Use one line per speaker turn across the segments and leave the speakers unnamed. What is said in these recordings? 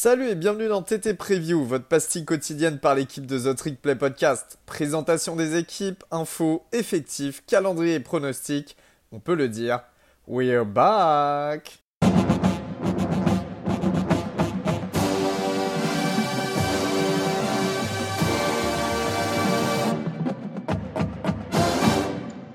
Salut et bienvenue dans TT Preview, votre pastille quotidienne par l'équipe de The Trick Play Podcast. Présentation des équipes, infos, effectifs, calendrier et pronostics. On peut le dire, we're back!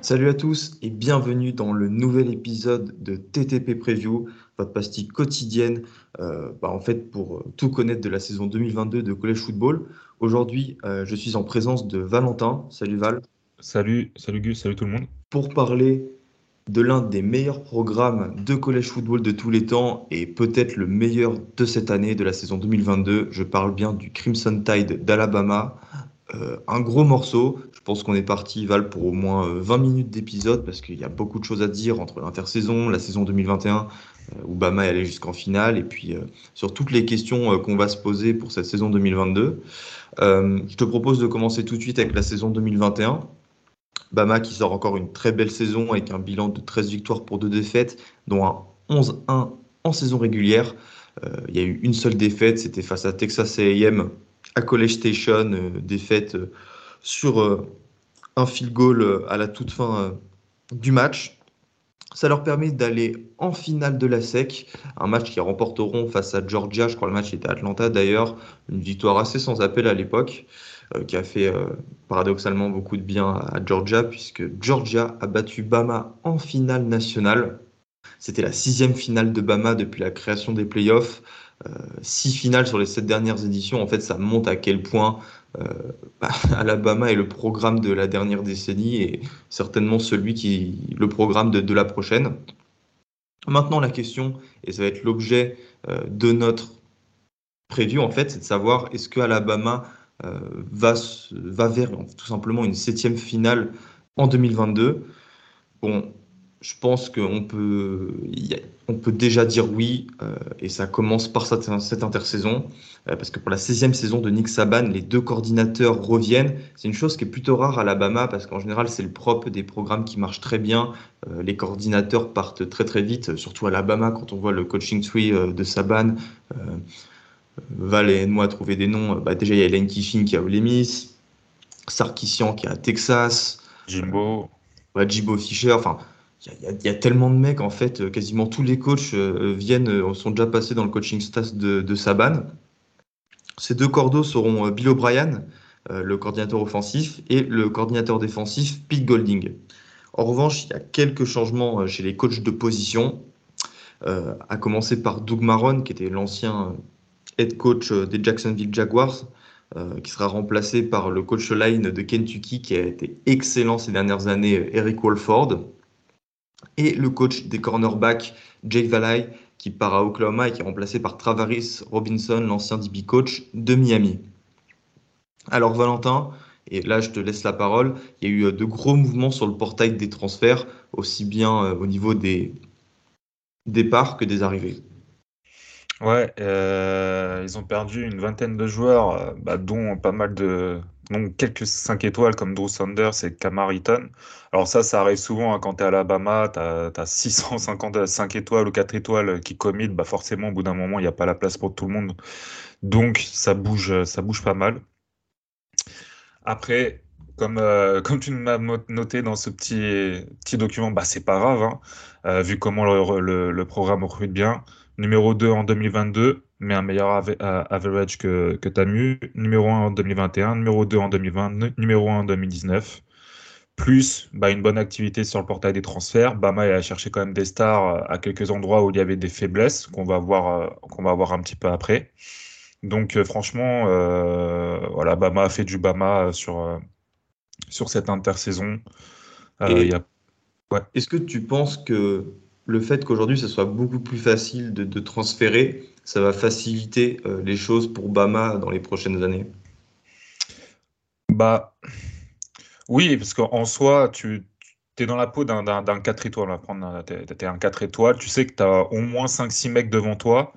Salut à tous et bienvenue dans le nouvel épisode de TTP Preview, votre pastille quotidienne euh, bah, en fait pour euh, tout connaître de la saison 2022 de College Football. Aujourd'hui, euh, je suis en présence de Valentin. Salut Val.
Salut, salut Gus, salut tout le monde.
Pour parler de l'un des meilleurs programmes de College Football de tous les temps et peut-être le meilleur de cette année, de la saison 2022, je parle bien du Crimson Tide d'Alabama. Euh, un gros morceau. Je pense qu'on est parti, Val, pour au moins 20 euh, minutes d'épisode parce qu'il y a beaucoup de choses à dire entre l'intersaison, la saison 2021, euh, où Bama est allé jusqu'en finale, et puis sur toutes les questions qu'on va se poser pour cette saison 2022. je te propose de commencer tout de suite avec la saison 2021. Bama qui sort encore une très belle saison avec un bilan de 13 victoires pour 2 défaites, dont un 11-1 en saison régulière. Il y a eu une seule défaite, c'était face à Texas AM à College Station, euh, défaite euh, sur euh, un field goal à la toute fin du match. Ça leur permet d'aller en finale de la SEC, un match qu'ils remporteront face à Georgia. Je crois le match était à Atlanta d'ailleurs. Une victoire assez sans appel à l'époque, qui a fait paradoxalement beaucoup de bien à Georgia, puisque Georgia a battu Bama en finale nationale. C'était la sixième finale de Bama depuis la création des playoffs. Euh, six finales sur les sept dernières éditions, en fait, ça montre à quel point euh, Alabama est le programme de la dernière décennie et certainement celui qui le programme de, la prochaine. Maintenant, la question, et ça va être l'objet euh, de notre prévu, en fait, c'est de savoir est-ce que Alabama va, va vers tout simplement une septième finale en 2022. Bon, je pense qu'on peut, on peut déjà dire oui, euh, et ça commence par cette, intersaison, euh, parce que pour la 16e saison de Nick Saban, les deux coordinateurs reviennent. C'est une chose qui est plutôt rare à Alabama, parce qu'en général, c'est le propre des programmes qui marchent très bien. Euh, les coordinateurs partent très très vite, surtout à Alabama, quand on voit le coaching tree de Saban. Val et moi trouver des noms. Bah, déjà, il y a Elaine Kiffin qui a Ole Miss, Sarkissian qui est à Texas.
Jimbo.
Jimbo Fisher. Enfin, il y, a tellement de mecs, en fait, euh, quasiment tous les coachs euh, viennent, euh, sont déjà passés dans le coaching staff de, Saban. Ces deux cordeaux seront Bill O'Brien, le coordinateur offensif, et le coordinateur défensif, Pete Golding. En revanche, il y a quelques changements chez les coachs de position, à commencer par Doug Marron, qui était l'ancien head coach des Jacksonville Jaguars, qui sera remplacé par le coach line de Kentucky, qui a été excellent ces dernières années, Eric Walford et le coach des cornerbacks, Jake Valai, qui part à Oklahoma et qui est remplacé par Travaris Robinson, l'ancien DB coach de Miami. Alors Valentin, et là je te laisse la parole, il y a eu euh, de gros mouvements sur le portail des transferts, aussi bien euh, au niveau des départs que des arrivées.
Ouais, euh, ils ont perdu une vingtaine de joueurs, bah, dont pas mal de, donc quelques 5 étoiles comme Drew Sanders et Camariton. Alors ça, ça arrive souvent hein, quand tu es à Alabama, tu as, 655 étoiles ou 4 étoiles qui commit, bah forcément au bout d'un moment, il n'y a pas la place pour tout le monde. Donc ça bouge, ça bouge pas mal. Après, comme, euh, comme tu m'as noté dans ce petit, petit document, bah c'est pas grave, hein. euh, vu comment le, le programme recrute bien. Numéro 2 en 2022, mais un meilleur average que, que Tamu. Numéro 1 en 2021, numéro 2 en 2020, numéro 1 en 2019. Plus bah, une bonne activité sur le portail des transferts. Bama a cherché quand même des stars euh, à quelques endroits où il y avait des faiblesses qu'on va voir, euh, qu'on va voir un petit peu après. Donc euh, franchement, voilà, Bama a fait du Bama sur, sur cette intersaison.
Est-ce que tu penses que le fait qu'aujourd'hui ce soit beaucoup plus facile de, transférer, ça va faciliter euh, les choses pour Bama dans les prochaines années
Bah oui, parce qu'en soi, tu es dans la peau d'un 4 étoiles. Tu es un 4 étoiles, tu sais que tu as au moins 5-6 mecs devant toi.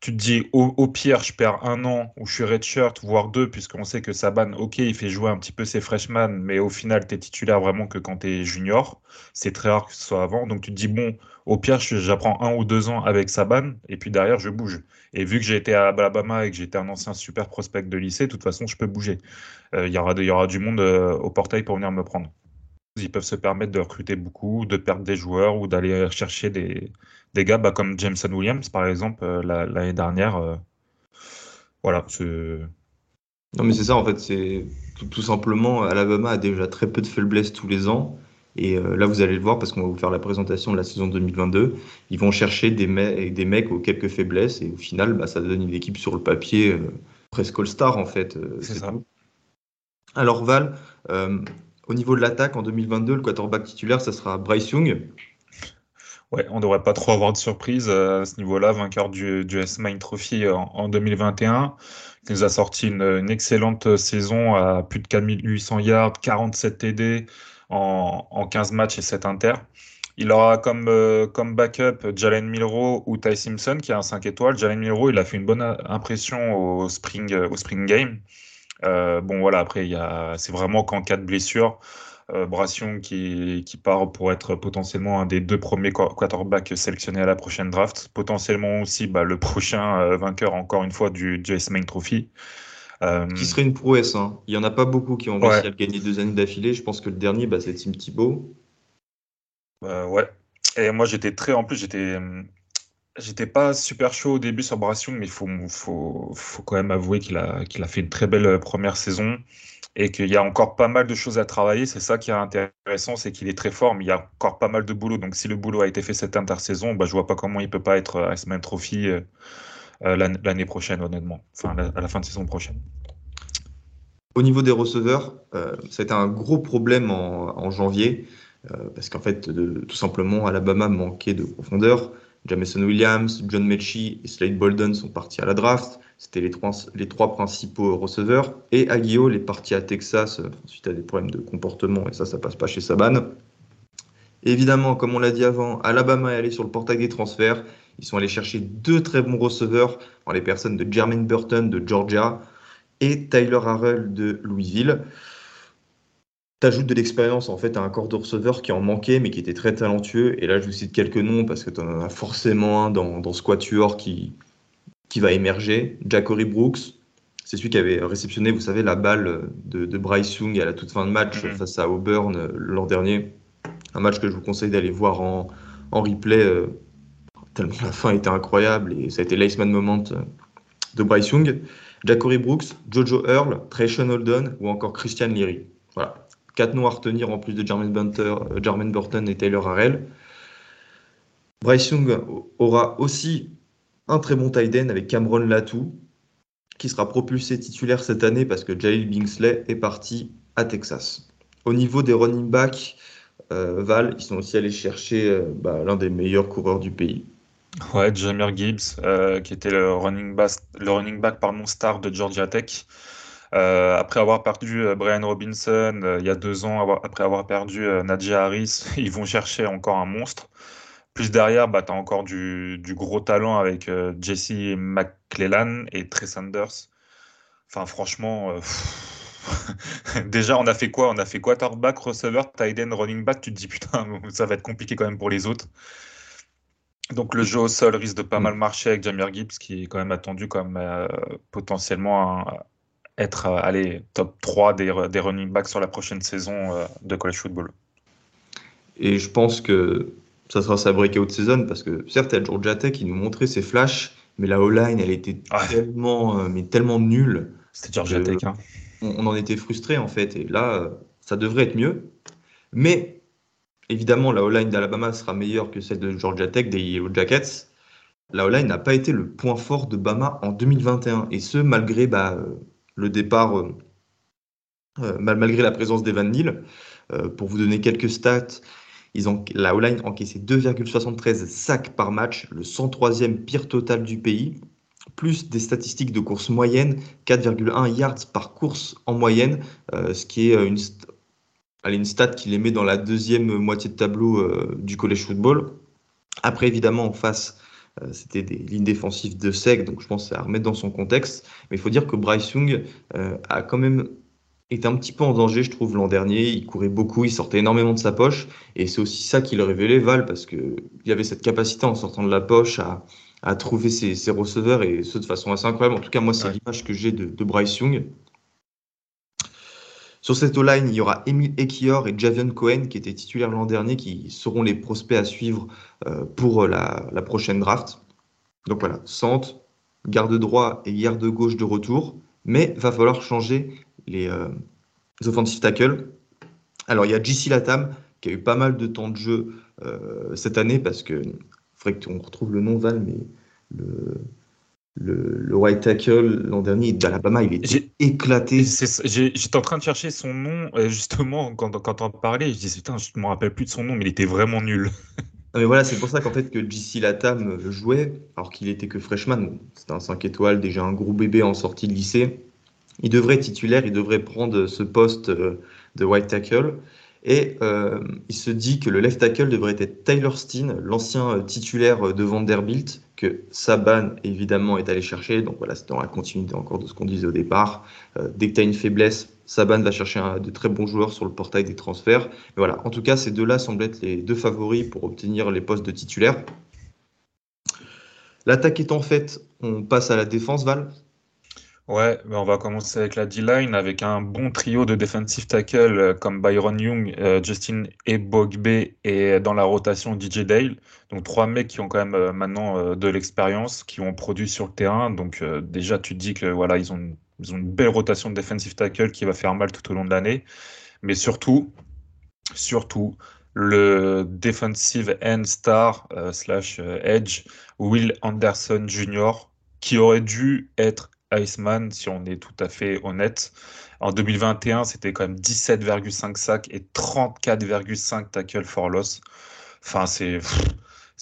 Tu te dis au, pire, je perds un an où je suis redshirt, voire deux, puisqu'on sait que Saban, ok, il fait jouer un petit peu ses freshmen, mais au final, tu es titulaire vraiment que quand tu es junior. C'est très rare que ce soit avant. Donc tu te dis, bon, au pire, j'apprends un ou deux ans avec Saban, et puis derrière, je bouge. Et vu que j'ai été à Alabama et que j'étais un ancien super prospect de lycée, de toute façon, je peux bouger. Euh, il y, aura, y du monde euh, au portail pour venir me prendre. Ils peuvent se permettre de recruter beaucoup, de perdre des joueurs ou d'aller chercher des, des gars bah, comme Jameson Williams, par exemple, euh, l'année dernière. Euh, voilà.
Non, mais c'est ça, en fait. C'est tout, simplement, Alabama a déjà très peu de faiblesses tous les ans. Et euh, là, vous allez le voir parce qu'on va vous faire la présentation de la saison 2022. Ils vont chercher des, des mecs aux quelques faiblesses et au final, bah, ça donne une équipe sur le papier presque all-star en fait.
c'est ça.
Alors Val, au niveau de l'attaque en 2022, le quarterback titulaire, ça sera Bryce Young.
Ouais, on devrait pas trop avoir de surprise euh, à ce niveau-là, vainqueur du, du S-Mine Trophy en, 2021. Il nous a sorti une, excellente saison à plus de 4800 yards, 47 TD en, en 15 matchs et 7 inter. Il aura comme, euh, comme backup Jalen Milrow ou Ty Simpson qui a un 5 étoiles. Jalen Milrow, il a fait une bonne impression au spring, au spring game. Euh, bon voilà, après, c'est vraiment qu'en cas de blessure. Euh, Bration qui, qui, part pour être potentiellement un des deux premiers quarterbacks sélectionnés à la prochaine draft, potentiellement aussi bah, le prochain euh, vainqueur encore une fois du JS Main Trophy.
Euh, qui serait une prouesse. Hein. Il n'y en a pas beaucoup qui ont réussi à gagner deux années d'affilée. Je pense que le dernier, bah, c'est Tim Thibault.
ouais. Et moi, j'étais très. En plus, j'étais. J'étais pas super chaud au début sur Bration, mais il faut, faut, faut, quand même avouer qu'il a, qu'il a fait une très belle première saison et qu'il y a encore pas mal de choses à travailler. C'est ça qui est intéressant, c'est qu'il est très fort, mais il y a encore pas mal de boulot. Donc si le boulot a été fait cette intersaison, bah, je vois pas comment il peut pas être à Iceman Trophy euh, euh, l'année prochaine, honnêtement, enfin à la fin de saison prochaine.
Au niveau des receveurs, euh, été un gros problème en, janvier, parce qu'en fait, tout simplement, Alabama manquait de profondeur. Jameson Williams, John Mechie et Slade Bolden sont partis à la draft. C'était les trois, les trois principaux receveurs. Et Aguio est parti à Texas euh, suite à des problèmes de comportement, et ça, ça passe pas chez Saban. Évidemment, comme on l'a dit avant, Alabama est allé sur le portail des transferts. Ils sont allés chercher deux très bons receveurs, dans les personnes de Jermaine Burton de Georgia et Tyler Harrell de Louisville t'ajoutes de l'expérience en fait à un corps de receveur qui en manquait mais qui était très talentueux. Et là, je vous cite quelques noms parce que tu en as forcément un dans, dans ce quatuor qui, qui va émerger. Jackory Brooks, c'est celui qui avait réceptionné, vous savez, la balle de, de Bryce Young à la toute fin de match mhm. face à Auburn euh, l'an dernier. Un match que je vous conseille d'aller voir en, en replay, euh, tellement la fin était incroyable et ça a été l'Iceman Moment euh, de Bryce Young. Jackory Brooks, Jojo Earl, Trayshawn Holden ou encore Christian Leary. Voilà, Quatre noms à retenir en plus de Jermaine, Bunter, euh, Burton et Taylor Harrell. Bryce Young aura aussi un très bon tight end avec Cameron Latou, qui sera propulsé titulaire cette année parce que Jalil Bingsley est parti à Texas. Au niveau des running backs, euh, Val, ils sont aussi allés chercher euh, bah, l'un des meilleurs coureurs du pays.
Ouais, Jamir Gibbs, qui était le running, back, le running back star de Georgia Tech. Euh, après avoir perdu euh, Brian Robinson euh, il y a deux ans, après avoir perdu Nadia Harris, ils vont chercher encore un monstre. Plus derrière, bah, tu as encore du, du, gros talent avec Jesse McClellan et Trey Sanders. Enfin, franchement, déjà, on a fait quoi? On a fait quarterback, receiver, tight end, running back. Tu te dis, putain, ça va être compliqué quand même pour les autres. Donc le jeu au sol risque de pas mm. mal marcher avec Jamir Gibbs, qui est quand même attendu comme potentiellement un, être euh, allez, top 3 des, des, running backs sur la prochaine saison euh, de college football.
Et je pense que ça sera sa breakout season parce que certes, à Georgia Tech, il nous montrait ses flashs, mais la O-line, elle était tellement, euh, mais tellement nulle.
C'était Georgia Tech. Hein.
On, en était frustré en fait. Et là, ça devrait être mieux. Mais évidemment, la O-line d'Alabama sera meilleure que celle de Georgia Tech, des Yellow Jackets. La O-line n'a pas été le point fort de Bama en 2021. Et ce, malgré bah, le départ, euh, euh, malgré la présence d'Evan Neal. Euh, pour vous donner quelques stats, ils ont, la O-line encaissé 2,73 sacs par match, le 103e pire total du pays, plus des statistiques de course moyenne, 4,1 yards par course en moyenne, ce qui est une, une stat qui les met dans la deuxième moitié de tableau du college football. Après, évidemment, en face, C'était des lignes défensives de sec, donc je pense à remettre dans son contexte. Mais il faut dire que Bryce Young a quand même était un petit peu en danger, je trouve, l'an dernier. Il courait beaucoup, il sortait énormément de sa poche. Et c'est aussi ça qui le révélait, Val, parce qu'il y avait cette capacité en sortant de la poche à, à trouver ses, ses, receveurs et ce de façon assez incroyable. En tout cas, moi, c'est l'image que j'ai de, de, Bryce Young. Sur cette O-line, il y aura Emile Ekior et Javion Cohen qui étaient titulaires l'an dernier, qui seront les prospects à suivre euh, pour la, la, prochaine draft. Donc voilà, centre, garde droit et garde gauche de retour. Mais va falloir changer les, euh, offensive tackles. Alors, il y a JC Latam qui a eu pas mal de temps de jeu euh, cette année parce que, il faudrait qu'on retrouve le nom, Val, mais le, le, le white tackle l'an dernier d'Alabama, il était éclaté.
J'étais en train de chercher son nom, justement, quand, quand on parlait, je disais, putain, je ne me rappelle plus de son nom, mais il était vraiment nul.
mais voilà, c'est pour ça qu'en fait que JC Latam jouait, alors qu'il était que freshman. C'était un 5 étoiles, déjà un gros bébé en sortie de lycée il devrait être titulaire, il devrait prendre ce poste euh, de white tackle. Et euh, il se dit que le left tackle devrait être Tyler Steen, l'ancien euh, titulaire de Vanderbilt, que Saban évidemment est allé chercher. Donc voilà, c'est dans la continuité encore de ce qu'on disait au départ. dès que tu as une faiblesse, Saban va chercher un, de très bons joueurs sur le portail des transferts. Voilà, en tout cas, ces deux-là semblent être les deux favoris pour obtenir les postes de titulaire. L'attaque étant faite, on passe à la défense, Val?
Ouais, on va commencer avec la D-line avec un bon trio de defensive tackle euh, comme Byron Young, euh, Justin Ebogbe et dans la rotation DJ Dale. Donc trois mecs qui ont quand même euh, maintenant de l'expérience, qui ont produit sur le terrain. Donc déjà tu dis que voilà, ils ont, ils ont une belle rotation de defensive tackle qui va faire mal tout au long de l'année. Mais surtout, surtout, le defensive end star slash edge Will Anderson Jr. qui aurait dû être Iceman, si on est tout à fait honnête. En 2021, c'était quand même 17,5 sacs et 34,5 tackles for loss. Enfin, c'est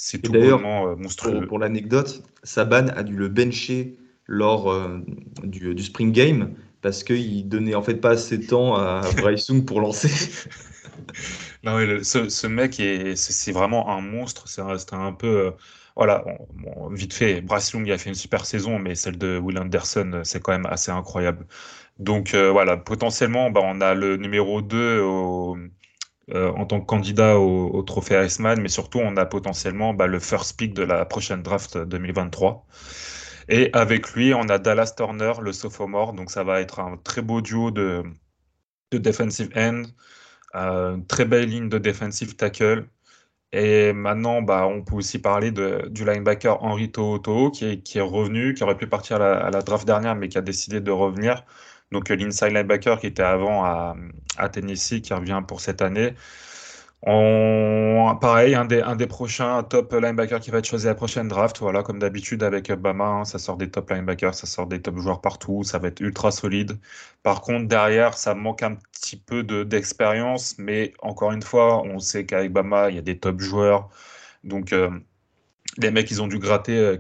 c'est tout vraiment euh, monstrueux.
Pour, l'anecdote, Saban a dû le bencher lors euh, du, du, spring game parce qu'il donnait en fait pas assez de temps à Bryce Young pour lancer.
non, ce, ce, mec, c'est vraiment un monstre. C'est un, un, peu. Voilà, vite fait, Bryce Young a fait une super saison, mais celle de Will Anderson, euh, c'est quand même assez incroyable. Donc euh, voilà, potentiellement, bah, on a le numéro 2 euh, en tant que candidat au, trophée Iceman, mais surtout, on a potentiellement bah, le first pick de la prochaine draft 2023. Et avec lui, on a Dallas Turner, le sophomore, donc ça va être un très beau duo de defensive end, une très belle ligne de defensive tackle, et maintenant, bah, on peut aussi parler de, du linebacker Henri Toto qui est, qui est revenu, qui aurait pu partir à la, draft dernière, mais qui a décidé de revenir. Donc l'inside linebacker qui était avant à, à Tennessee, qui revient pour cette année. Pareil, un des, un des prochains top linebackers qui va être choisi à la prochaine draft. Voilà, comme d'habitude avec Obama, hein, ça sort des top linebackers, ça sort des top joueurs partout, ça va être ultra solide. Par contre, derrière, ça manque un petit peu d'expérience, mais encore une fois, on sait qu'avec Bama, il y a des top joueurs. Donc, euh, les mecs, ils ont dû gratter euh,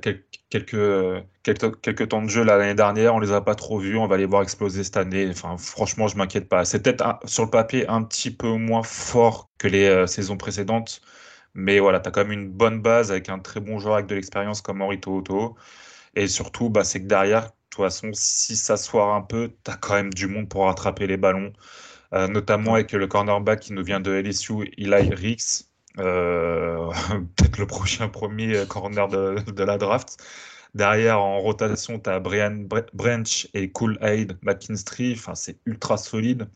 quelques, quelques, quelques, temps de jeu l'année dernière. On les a pas trop vus. On va les voir exploser cette année. Enfin, franchement, je m'inquiète pas. C'est peut-être sur le papier un petit peu moins fort que les euh, saisons précédentes. Mais voilà, tu as quand même une bonne base avec un très bon joueur avec de l'expérience comme Henri Toto. Et surtout, bah, c'est que derrière, de toute façon, si ça soire un peu, tu as quand même du monde pour rattraper les ballons. Euh, notamment avec le cornerback qui nous vient de LSU, Eli Ricks. Euh, peut-être le prochain premier corner de, la draft. Derrière, en rotation, tu as Brian Branch et Cool Aid McKinstry. Enfin, c'est ultra solide.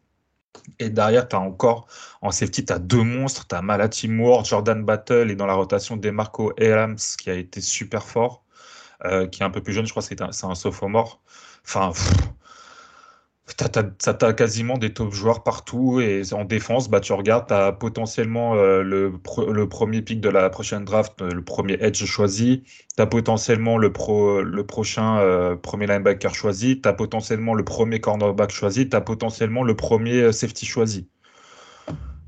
Et derrière, tu as encore en safety, tu as deux monstres. Tu as Moore, Jordan Battle et dans la rotation, Demarco Elams qui a été super fort, euh, qui est un peu plus jeune, je crois que c'est un, un sophomore. Enfin, ça as quasiment des top joueurs partout et en défense, bah, tu regardes, tu as potentiellement euh, le, le, premier pick de la prochaine draft, euh, le premier edge choisi, tu as potentiellement le, pro, le prochain euh, premier linebacker choisi, tu as potentiellement le premier cornerback choisi, tu as potentiellement le premier safety choisi.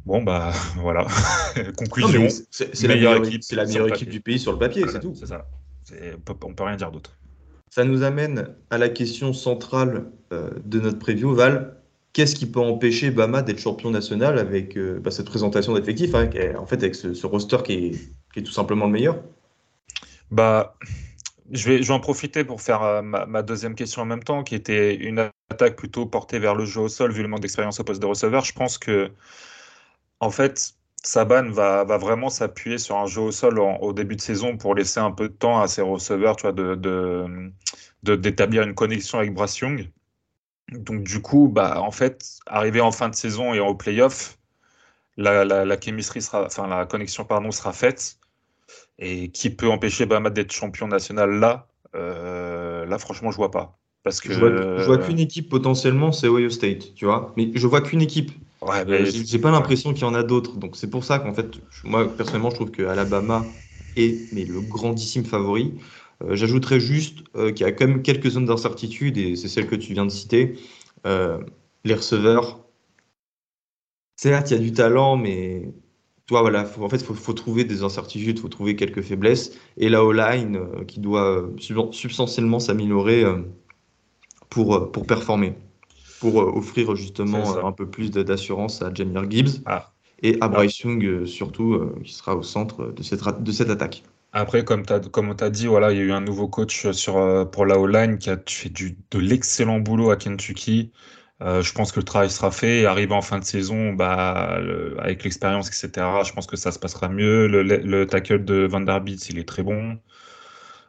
Bon, bah voilà. Conclusion.
C'est la meilleure équipe, la meilleure équipe du pays sur le papier, c'est tout.
C'est ça. On peut rien dire d'autre.
Ça nous amène à la question centrale euh, de notre preview, Val. Qu'est-ce qui peut empêcher Bama d'être champion national avec euh, bah, cette présentation d'effectifs, hein, en fait avec ce, roster qui est, tout simplement le meilleur?
Bah, je vais, je en profiter pour faire euh, ma, deuxième question en même temps, qui était une attaque plutôt portée vers le jeu au sol, vu le manque d'expérience au poste de receveur. Je pense que, en fait, Saban va, va vraiment s'appuyer sur un jeu au sol au début de saison pour laisser un peu de temps à ses receveurs, tu vois, de- d'établir une connexion avec Bryce Young. Donc, du coup, bah, en fait, arrivé en fin de saison et au playoff, la, la, sera, enfin, la connexion, pardon, sera faite. Et qui peut empêcher Bama d'être champion national là? Euh, là, franchement, je vois pas. Parce que,
Je vois, je vois qu'une équipe potentiellement, c'est Ohio State, tu vois. Mais je vois qu'une équipe.
ouais, mais-
j'ai pas l'impression qu'il y en a d'autres. Donc c'est pour ça qu'en fait, moi personnellement, je trouve que Alabama est mais le grandissime favori. Euh, j'ajouterais juste euh, qu'il y a quand même quelques zones d'incertitude et c'est celle que tu viens de citer. Euh, les receveurs, certes, il y a du talent, mais toi, voilà, faut- en fait, il faut, faut trouver des incertitudes, il faut trouver quelques faiblesses. Et la O-line qui doit sub- substantiellement s'améliorer pour, pour performer, pour offrir justement un peu plus d'assurance à Jamir Gibbs
Ah.
et à Bryce Young surtout, euh, qui sera au centre de cette, de cette attaque.
Après, comme tu comme on t'a dit, voilà, il y a eu un nouveau coach sur, euh, pour la O-line qui a fait du, de l'excellent boulot à Kentucky. Euh, je pense que le travail sera fait. Et arrivé en fin de saison, bah, le- avec l'expérience, etc., je pense que ça se passera mieux. Le, le, le tackle de Vanderbilt, il est très bon.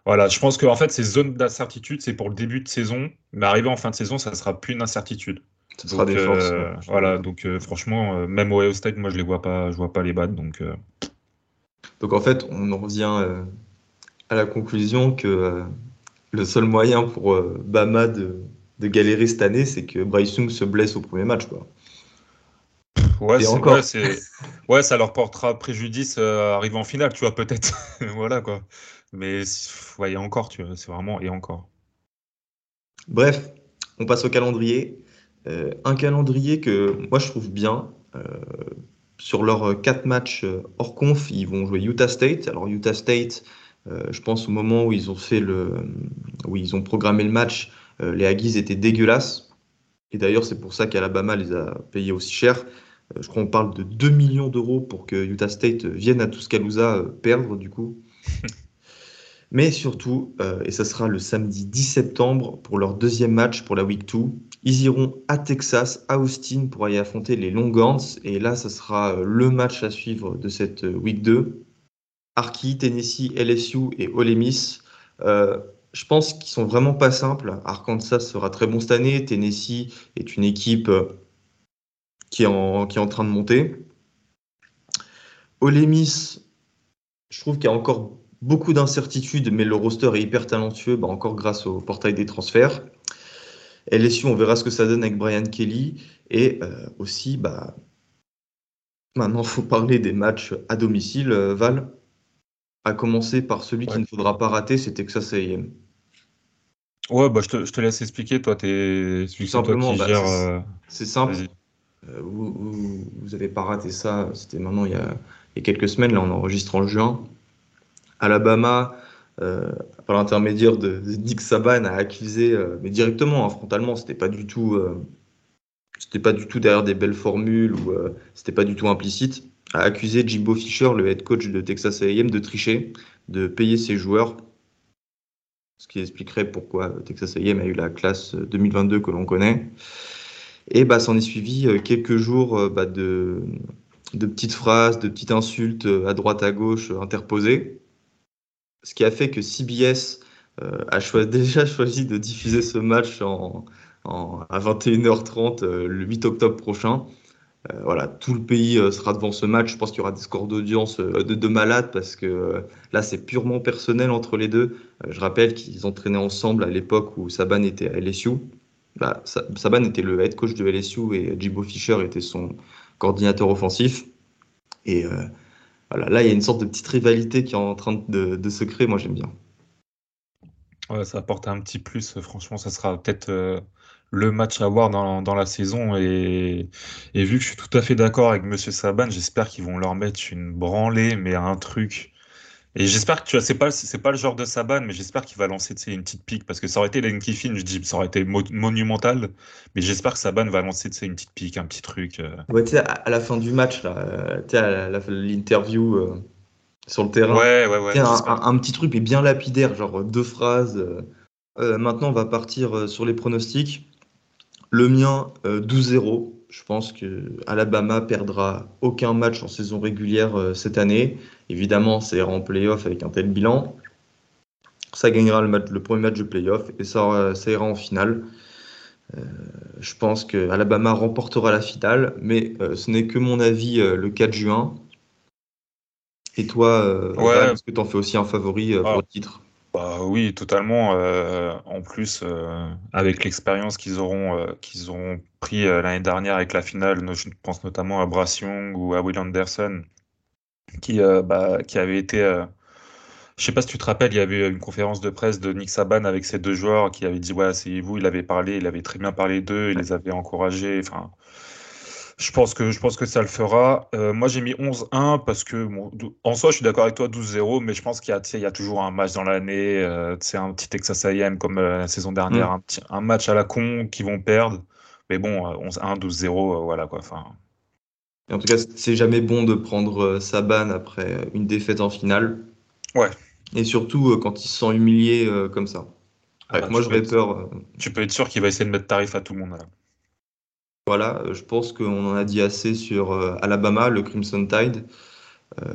Voilà, je pense que en fait, ces zones d'incertitude, c'est pour le début de saison. Mais arrivé en fin de saison, ça sera plus une incertitude.
Ce sera
Donc,
des forces.
euh, voilà, donc euh, franchement, euh, même au Ohio State, moi, je les vois pas, je vois pas les battre. Donc, euh,
Donc en fait, on en revient euh, à la conclusion que euh, le seul moyen pour euh, Bama de, de galérer cette année, c'est que Bryce Young se blesse au premier match. Quoi.
Ouais, c'est,
encore.
ouais, c'est, ouais, ça leur portera préjudice euh, arrivé en finale, tu vois, peut-être. Voilà, quoi. Mais, ouais, et encore, tu vois, c'est vraiment, et encore.
Bref, on passe au calendrier. Euh, un calendrier que moi je trouve bien. Euh, sur leurs euh, quatre matchs euh, hors conf, ils vont jouer Utah State. Alors Utah State, euh, je pense au moment où ils ont fait le, où ils ont programmé le match, les Aggies étaient dégueulasses. Et d'ailleurs, c'est pour ça qu'Alabama les a payés aussi cher. Je crois qu'on parle de 2 millions d'euros pour que Utah State vienne à Tuscaloosa perdre du coup. Mais surtout, euh, et ça sera le samedi 10 septembre pour leur deuxième match pour la Week 2, ils iront à Texas, à Austin, pour aller affronter les Longhorns. Et là, ça sera euh, le match à suivre de cette euh, Week 2. Arky, Tennessee, LSU et Ole Miss. Je pense qu'ils sont vraiment pas simples. Arkansas sera très bon cette année. Tennessee est une équipe qui est en, qui est en train de monter. Ole Miss, je trouve qu'il y a encore beaucoup d'incertitudes, mais le roster est hyper talentueux, bah, encore grâce au portail des transferts. LSU, on verra ce que ça donne avec Brian Kelly. Et euh, aussi, bah, maintenant, il faut parler des matchs à domicile, euh, Val. À commencer par celui
Ouais.
qu'il ne faudra pas rater, c'est Texas A&M.
Ouais, bah, je te, je te laisse expliquer, toi, t'es, c'est toi
simplement,
qui
bah, c'est-
euh,
C'est simple. Euh, vous, vous, vous avez pas raté ça. C'était maintenant il y, a, il y a quelques semaines. Là, on enregistre en juin. Alabama, euh, par l'intermédiaire de, Nick Saban, a accusé, euh, mais directement, hein, frontalement, c'était pas du tout, euh, c'était pas du tout derrière des belles formules ou c'était pas du tout implicite, a accusé Jimbo Fisher, le head coach de Texas A&M, de tricher, de payer ses joueurs. Ce qui expliquerait pourquoi Texas A&M a eu la classe 2022 que l'on connaît. Et bah, s'en est suivi quelques jours bah, de, petites phrases, de petites insultes à droite à gauche interposées. Ce qui a fait que CBS euh, a déjà choisi de diffuser ce match à 21h30 euh, le 8 octobre prochain. Euh, voilà, tout le pays sera devant ce match. Je pense qu'il y aura des scores d'audience de, de malades parce que là, c'est purement personnel entre les deux. Je rappelle qu'ils entraînaient ensemble à l'époque où Saban était à LSU. Sa- Saban était le head coach de LSU et Jimbo Fisher était son coordinateur offensif. Et voilà, là, il y a une sorte de petite rivalité qui est en train de, se créer. Moi, j'aime bien.
Ça apporte un petit plus. Franchement, ça sera peut-être euh, le match à voir dans, dans la saison. Et, et vu que je suis tout à fait d'accord avec Monsieur Saban, j'espère qu'ils vont leur mettre une branlée, mais un truc. Et j'espère que tu vois, c'est pas, c'est pas le genre de Saban, mais j'espère qu'il va lancer une petite pique. Parce que ça aurait été Lane Kiffin, je dis, ça aurait été mo- monumental. Mais j'espère que Saban va lancer une petite pique, un petit truc. euh.
Ouais, tu sais, à, à la fin du match, là, euh, tu sais, à l'interview euh, sur le terrain.
Ouais, ouais, ouais.
un,
j'espère.
un- un petit truc mais bien lapidaire, genre deux phrases. euh, maintenant, on va partir sur les pronostics. Le mien, euh, 12-0. Je pense que Alabama perdra aucun match en saison régulière euh, cette année. Évidemment, ça ira en playoff avec un tel bilan. Ça gagnera le, match, le premier match de playoff et ça, euh, ça ira en finale. Euh, je pense que Alabama remportera la finale, mais euh, ce n'est que mon avis le 4 juin. Et toi,
Ouais.
Est-ce que tu en fais aussi un favori pour
Ah.
le titre?
Bah oui, totalement. euh, en plus, euh, avec l'expérience qu'ils auront, euh, qu'ils auront pris l'année dernière avec la finale, je pense notamment à Young ou à Will Anderson, qui, bah, qui avait été. euh, je sais pas si tu te rappelles, il y avait une conférence de presse de Nick Saban avec ces deux joueurs qui avait dit, ouais, c'est vous, il avait parlé, il avait très bien parlé d'eux, il les avait encouragés. Enfin, je pense que, je pense que ça le fera. Euh, moi, j'ai mis 11-1 parce que, bon, en soi, je suis d'accord avec toi, 12-0, mais je pense qu'il y y a toujours un match dans l'année, euh, un petit Texas A&M comme euh, la saison dernière, un petit, un match à la con qu'ils vont perdre. Mais bon, euh, 11-1, 12-0, euh, voilà quoi.
Et en tout cas, c'est jamais bon de prendre euh, Saban après une défaite en finale.
Ouais.
Et surtout euh, quand il se sent humilié euh, comme ça.
Ah bah,
moi, j'aurais peur. euh,
tu peux être sûr qu'il va essayer de mettre tarif à tout le monde là.
Voilà, euh, je pense qu'on en a dit assez sur euh, Alabama, le Crimson Tide. Euh,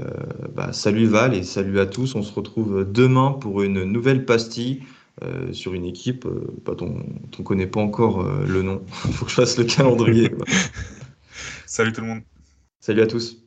bah, salut Val et salut à tous. On se retrouve demain pour une nouvelle pastille euh, sur une équipe euh, bah, dont on ne connaît pas encore le nom. Il faut que je fasse le calendrier.
Salut tout le monde.
Salut à tous.